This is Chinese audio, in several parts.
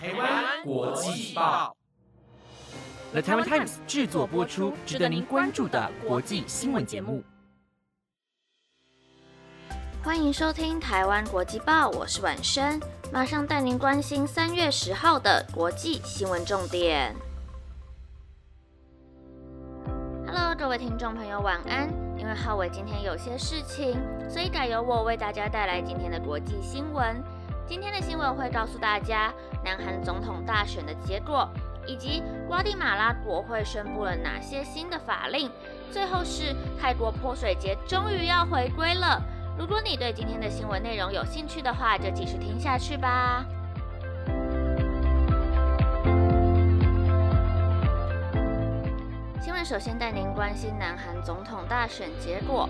台湾国际报，The Taiwan Times 制作播出，值得您关注的国际新闻节目。欢迎收听台湾国际报，我是婉生，马上带您关心三月十号的国际新闻重点。Hello，各位听众朋友，晚安。因为浩伟今天有些事情，所以改由我为大家带来今天的国际新闻。今天的新闻会告诉大家，南韩总统大选的结果，以及瓜地马拉国会宣布了哪些新的法令。最后是泰国泼水节终于要回归了。如果你对今天的新闻内容有兴趣的话，就继续听下去吧。新闻首先带您关心南韩总统大选结果。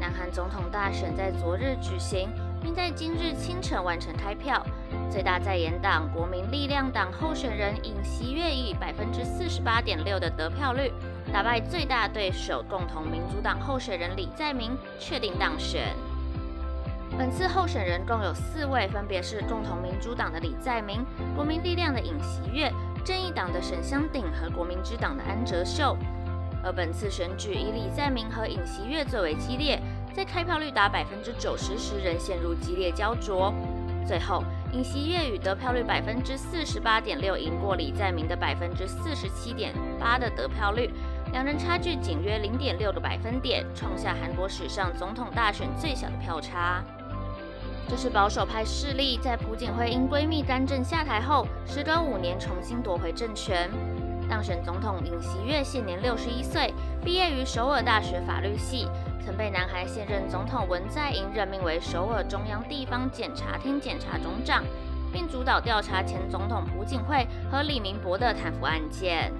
南韩总统大选在昨日举行。并在今日清晨完成开票。最大在野党国民力量党候选人尹锡悦以百分之四十八点六的得票率，打败最大对手共同民主党候选人李在明，确定当选。本次候选人共有四位，分别是共同民主党的李在明、国民力量的尹锡悦、正义党的沈香鼎和国民之党的安哲秀。而本次选举以李在明和尹锡悦最为激烈。在开票率达百分之九十时，仍陷入激烈焦灼。最后，尹锡悦与得票率百分之四十八点六赢过李在明的百分之四十七点八的得票率，两人差距仅约零点六个百分点，创下韩国史上总统大选最小的票差。这是保守派势力在朴槿惠因闺蜜干政下台后，时隔五年重新夺回政权。当选总统尹锡悦现年六十一岁，毕业于首尔大学法律系。曾被南韩现任总统文在寅任命为首尔中央地方检察厅检察总长，并主导调查前总统朴槿惠和李明博的贪腐案件。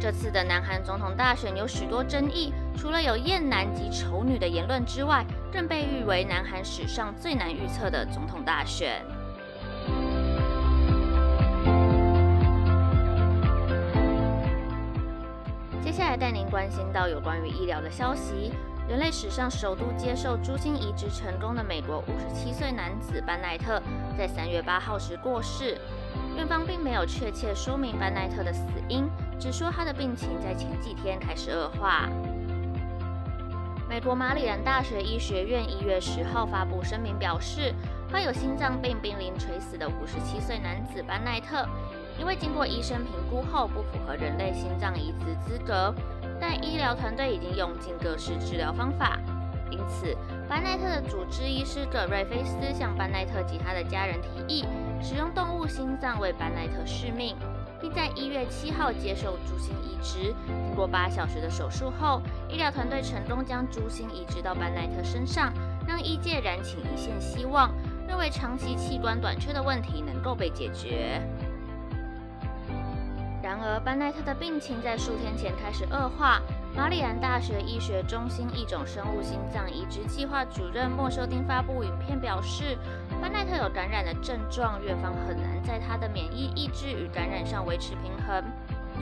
这次的南韩总统大选有许多争议，除了有厌男及丑女的言论之外，更被誉为南韩史上最难预测的总统大选。来带您关心到有关于医疗的消息。人类史上首度接受猪心移植成功的美国五十七岁男子班奈特，在三月八号时过世。院方并没有确切说明班奈特的死因，只说他的病情在前几天开始恶化。美国马里兰大学医学院一月十号发布声明表示，患有心脏病濒临垂死的五十七岁男子班奈特。因为经过医生评估后不符合人类心脏移植资格，但医疗团队已经用尽各式治疗方法，因此班奈特的主治医师葛瑞菲斯向班奈特及他的家人提议，使用动物心脏为班奈特续命，并在一月七号接受猪心移植。经过八小时的手术后，医疗团队成功将猪心移植到班奈特身上，让医界燃起一线希望，认为长期器官短缺的问题能够被解决。然而，班奈特的病情在数天前开始恶化。马里兰大学医学中心一种生物心脏移植计划主任莫修丁发布影片表示，班奈特有感染的症状，院方很难在他的免疫抑制与感染上维持平衡。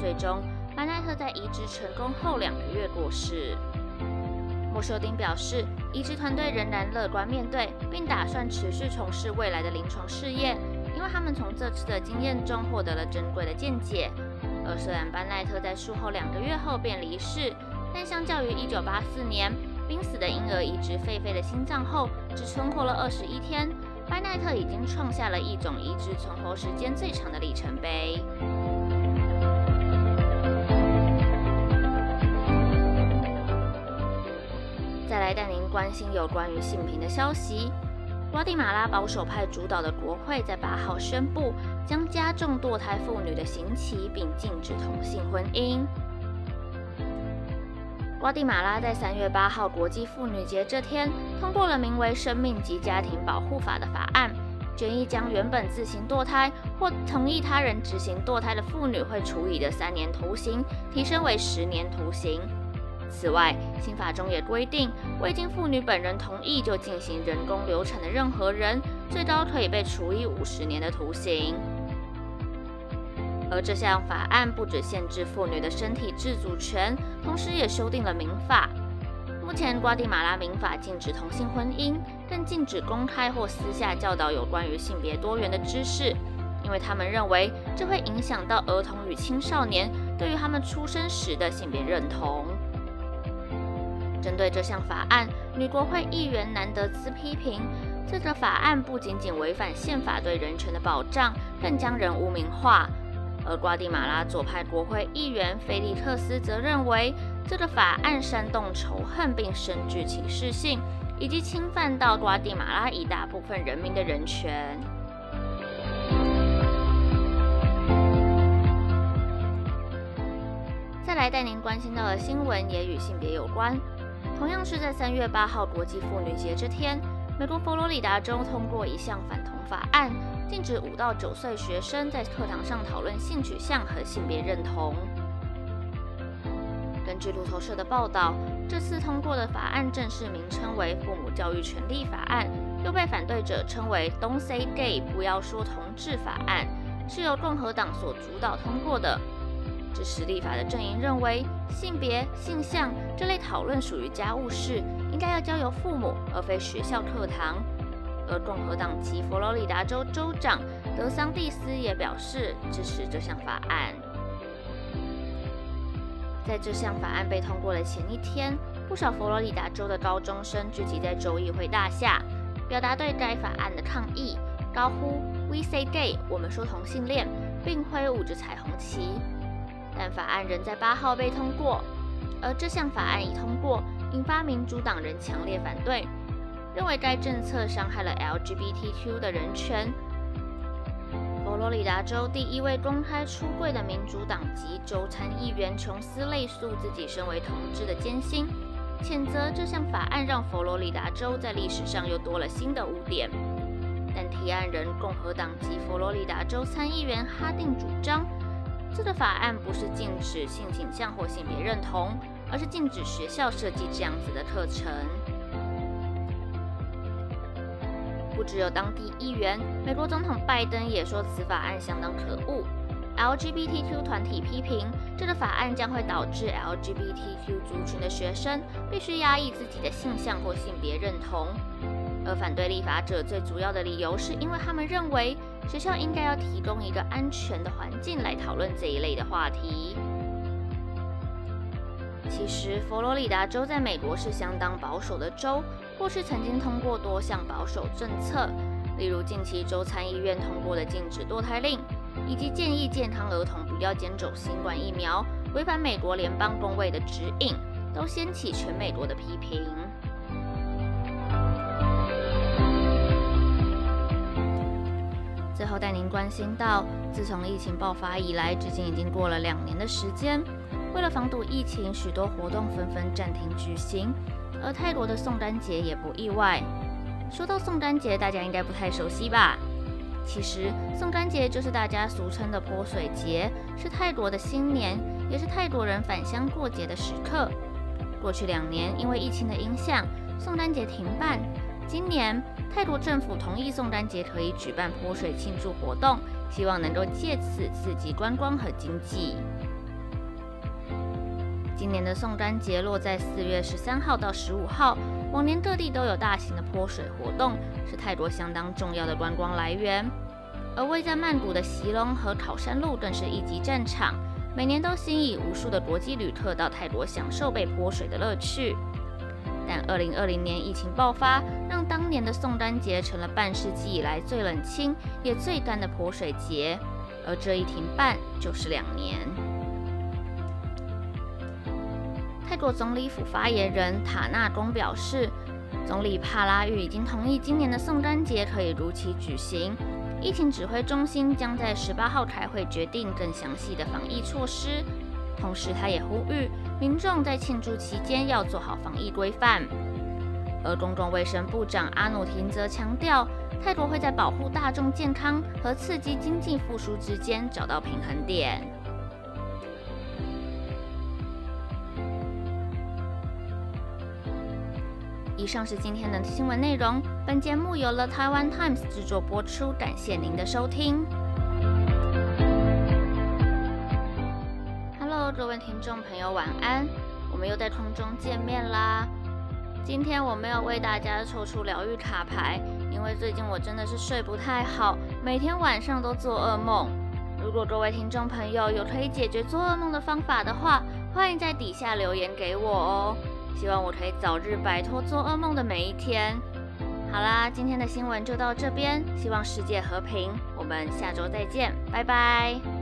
最终，班奈特在移植成功后两个月过世。莫修丁表示，移植团队仍然乐观面对，并打算持续从事未来的临床试验，因为他们从这次的经验中获得了珍贵的见解。而虽然班奈特在术后两个月后便离世，但相较于1984年濒死的婴儿移植狒狒的心脏后只存活了21天，班奈特已经创下了一种移植存活时间最长的里程碑。再来带您关心有关于性平的消息。瓜地马拉保守派主导的国会在八号宣布，将加重堕胎妇女的刑期，并禁止同性婚姻。瓜地马拉在三月八号国际妇女节这天，通过了名为《生命及家庭保护法》的法案，决议将原本自行堕胎或同意他人执行堕胎的妇女会处以的三年徒刑，提升为十年徒刑。此外，新法中也规定，未经妇女本人同意就进行人工流产的任何人，最高可以被处以五十年的徒刑。而这项法案不止限制妇女的身体自主权，同时也修订了民法。目前，瓜地马拉民法禁止同性婚姻，更禁止公开或私下教导有关于性别多元的知识。因为他们认为这会影响到儿童与青少年对于他们出生时的性别认同。针对这项法案，女国会议员南德兹批评，这个法案不仅仅违反宪法对人权的保障，更将人污名化。而瓜地马拉左派国会议员菲利克斯则认为，这个法案煽动仇恨并深具歧视性，以及侵犯到瓜地马拉一大部分人民的人权。再来带您关心到的新闻也与性别有关。同样是在三月八号国际妇女节这天，美国佛罗里达州通过一项反同法案，禁止五到九岁学生在课堂上讨论性取向和性别认同。根据路透社的报道，这次通过的法案正式名称为《父母教育权利法案》，又被反对者称为 “Don't Say Gay” 不要说同志法案，是由共和党所主导通过的。支持立法的阵营认为，性别、性向这类讨论属于家务事，应该要交由父母，而非学校课堂。而共和党籍佛罗里达州州长德桑蒂斯也表示支持这项法案。在这项法案被通过的前一天，不少佛罗里达州的高中生聚集在州议会大厦，表达对该法案的抗议，高呼 “We say gay”，我们说同性恋，并挥舞着彩虹旗。但法案仍在八号被通过，而这项法案一通过，引发民主党人强烈反对，认为该政策伤害了 LGBTQ 的人权。佛罗里达州第一位公开出柜的民主党籍州参议员琼斯类诉自己身为同志的艰辛，谴责这项法案让佛罗里达州在历史上又多了新的污点。但提案人共和党籍佛罗里达州参议员哈定主张。这个法案不是禁止性倾向或性别认同，而是禁止学校设计这样子的课程。不只有当地议员，美国总统拜登也说此法案相当可恶。LGBTQ 团体批评这个法案将会导致 LGBTQ 族群的学生必须压抑自己的性向或性别认同。而反对立法者最主要的理由是因为他们认为。学校应该要提供一个安全的环境来讨论这一类的话题。其实，佛罗里达州在美国是相当保守的州，过去曾经通过多项保守政策，例如近期州参议院通过的禁止堕胎令，以及建议健康儿童不要接种新冠疫苗，违反美国联邦公卫的指引，都掀起全美国的批评。后带您关心到，自从疫情爆发以来，至今已经过了两年的时间。为了防堵疫情，许多活动纷纷暂停举行，而泰国的宋丹节也不意外。说到宋丹节，大家应该不太熟悉吧？其实，宋丹节就是大家俗称的泼水节，是泰国的新年，也是泰国人返乡过节的时刻。过去两年，因为疫情的影响，宋丹节停办。今年泰国政府同意宋丹节可以举办泼水庆祝活动，希望能够借此刺激观光和经济。今年的宋丹节落在四月十三号到十五号，往年各地都有大型的泼水活动，是泰国相当重要的观光来源。而位在曼谷的席隆和考山路更是一级战场，每年都吸引无数的国际旅客到泰国享受被泼水的乐趣。但二零二零年疫情爆发，让当年的宋丹节成了半世纪以来最冷清也最干的泼水节，而这一停办就是两年。泰国总理府发言人塔纳公表示，总理帕拉育已经同意今年的宋丹节可以如期举行，疫情指挥中心将在十八号开会决定更详细的防疫措施。同时，他也呼吁民众在庆祝期间要做好防疫规范。而公共卫生部长阿努廷则强调，泰国会在保护大众健康和刺激经济复苏之间找到平衡点。以上是今天的新闻内容。本节目由了台湾 Times 制作播出，感谢您的收听。听众朋友，晚安！我们又在空中见面啦。今天我没有为大家抽出疗愈卡牌，因为最近我真的是睡不太好，每天晚上都做噩梦。如果各位听众朋友有可以解决做噩梦的方法的话，欢迎在底下留言给我哦。希望我可以早日摆脱做噩梦的每一天。好啦，今天的新闻就到这边，希望世界和平，我们下周再见，拜拜。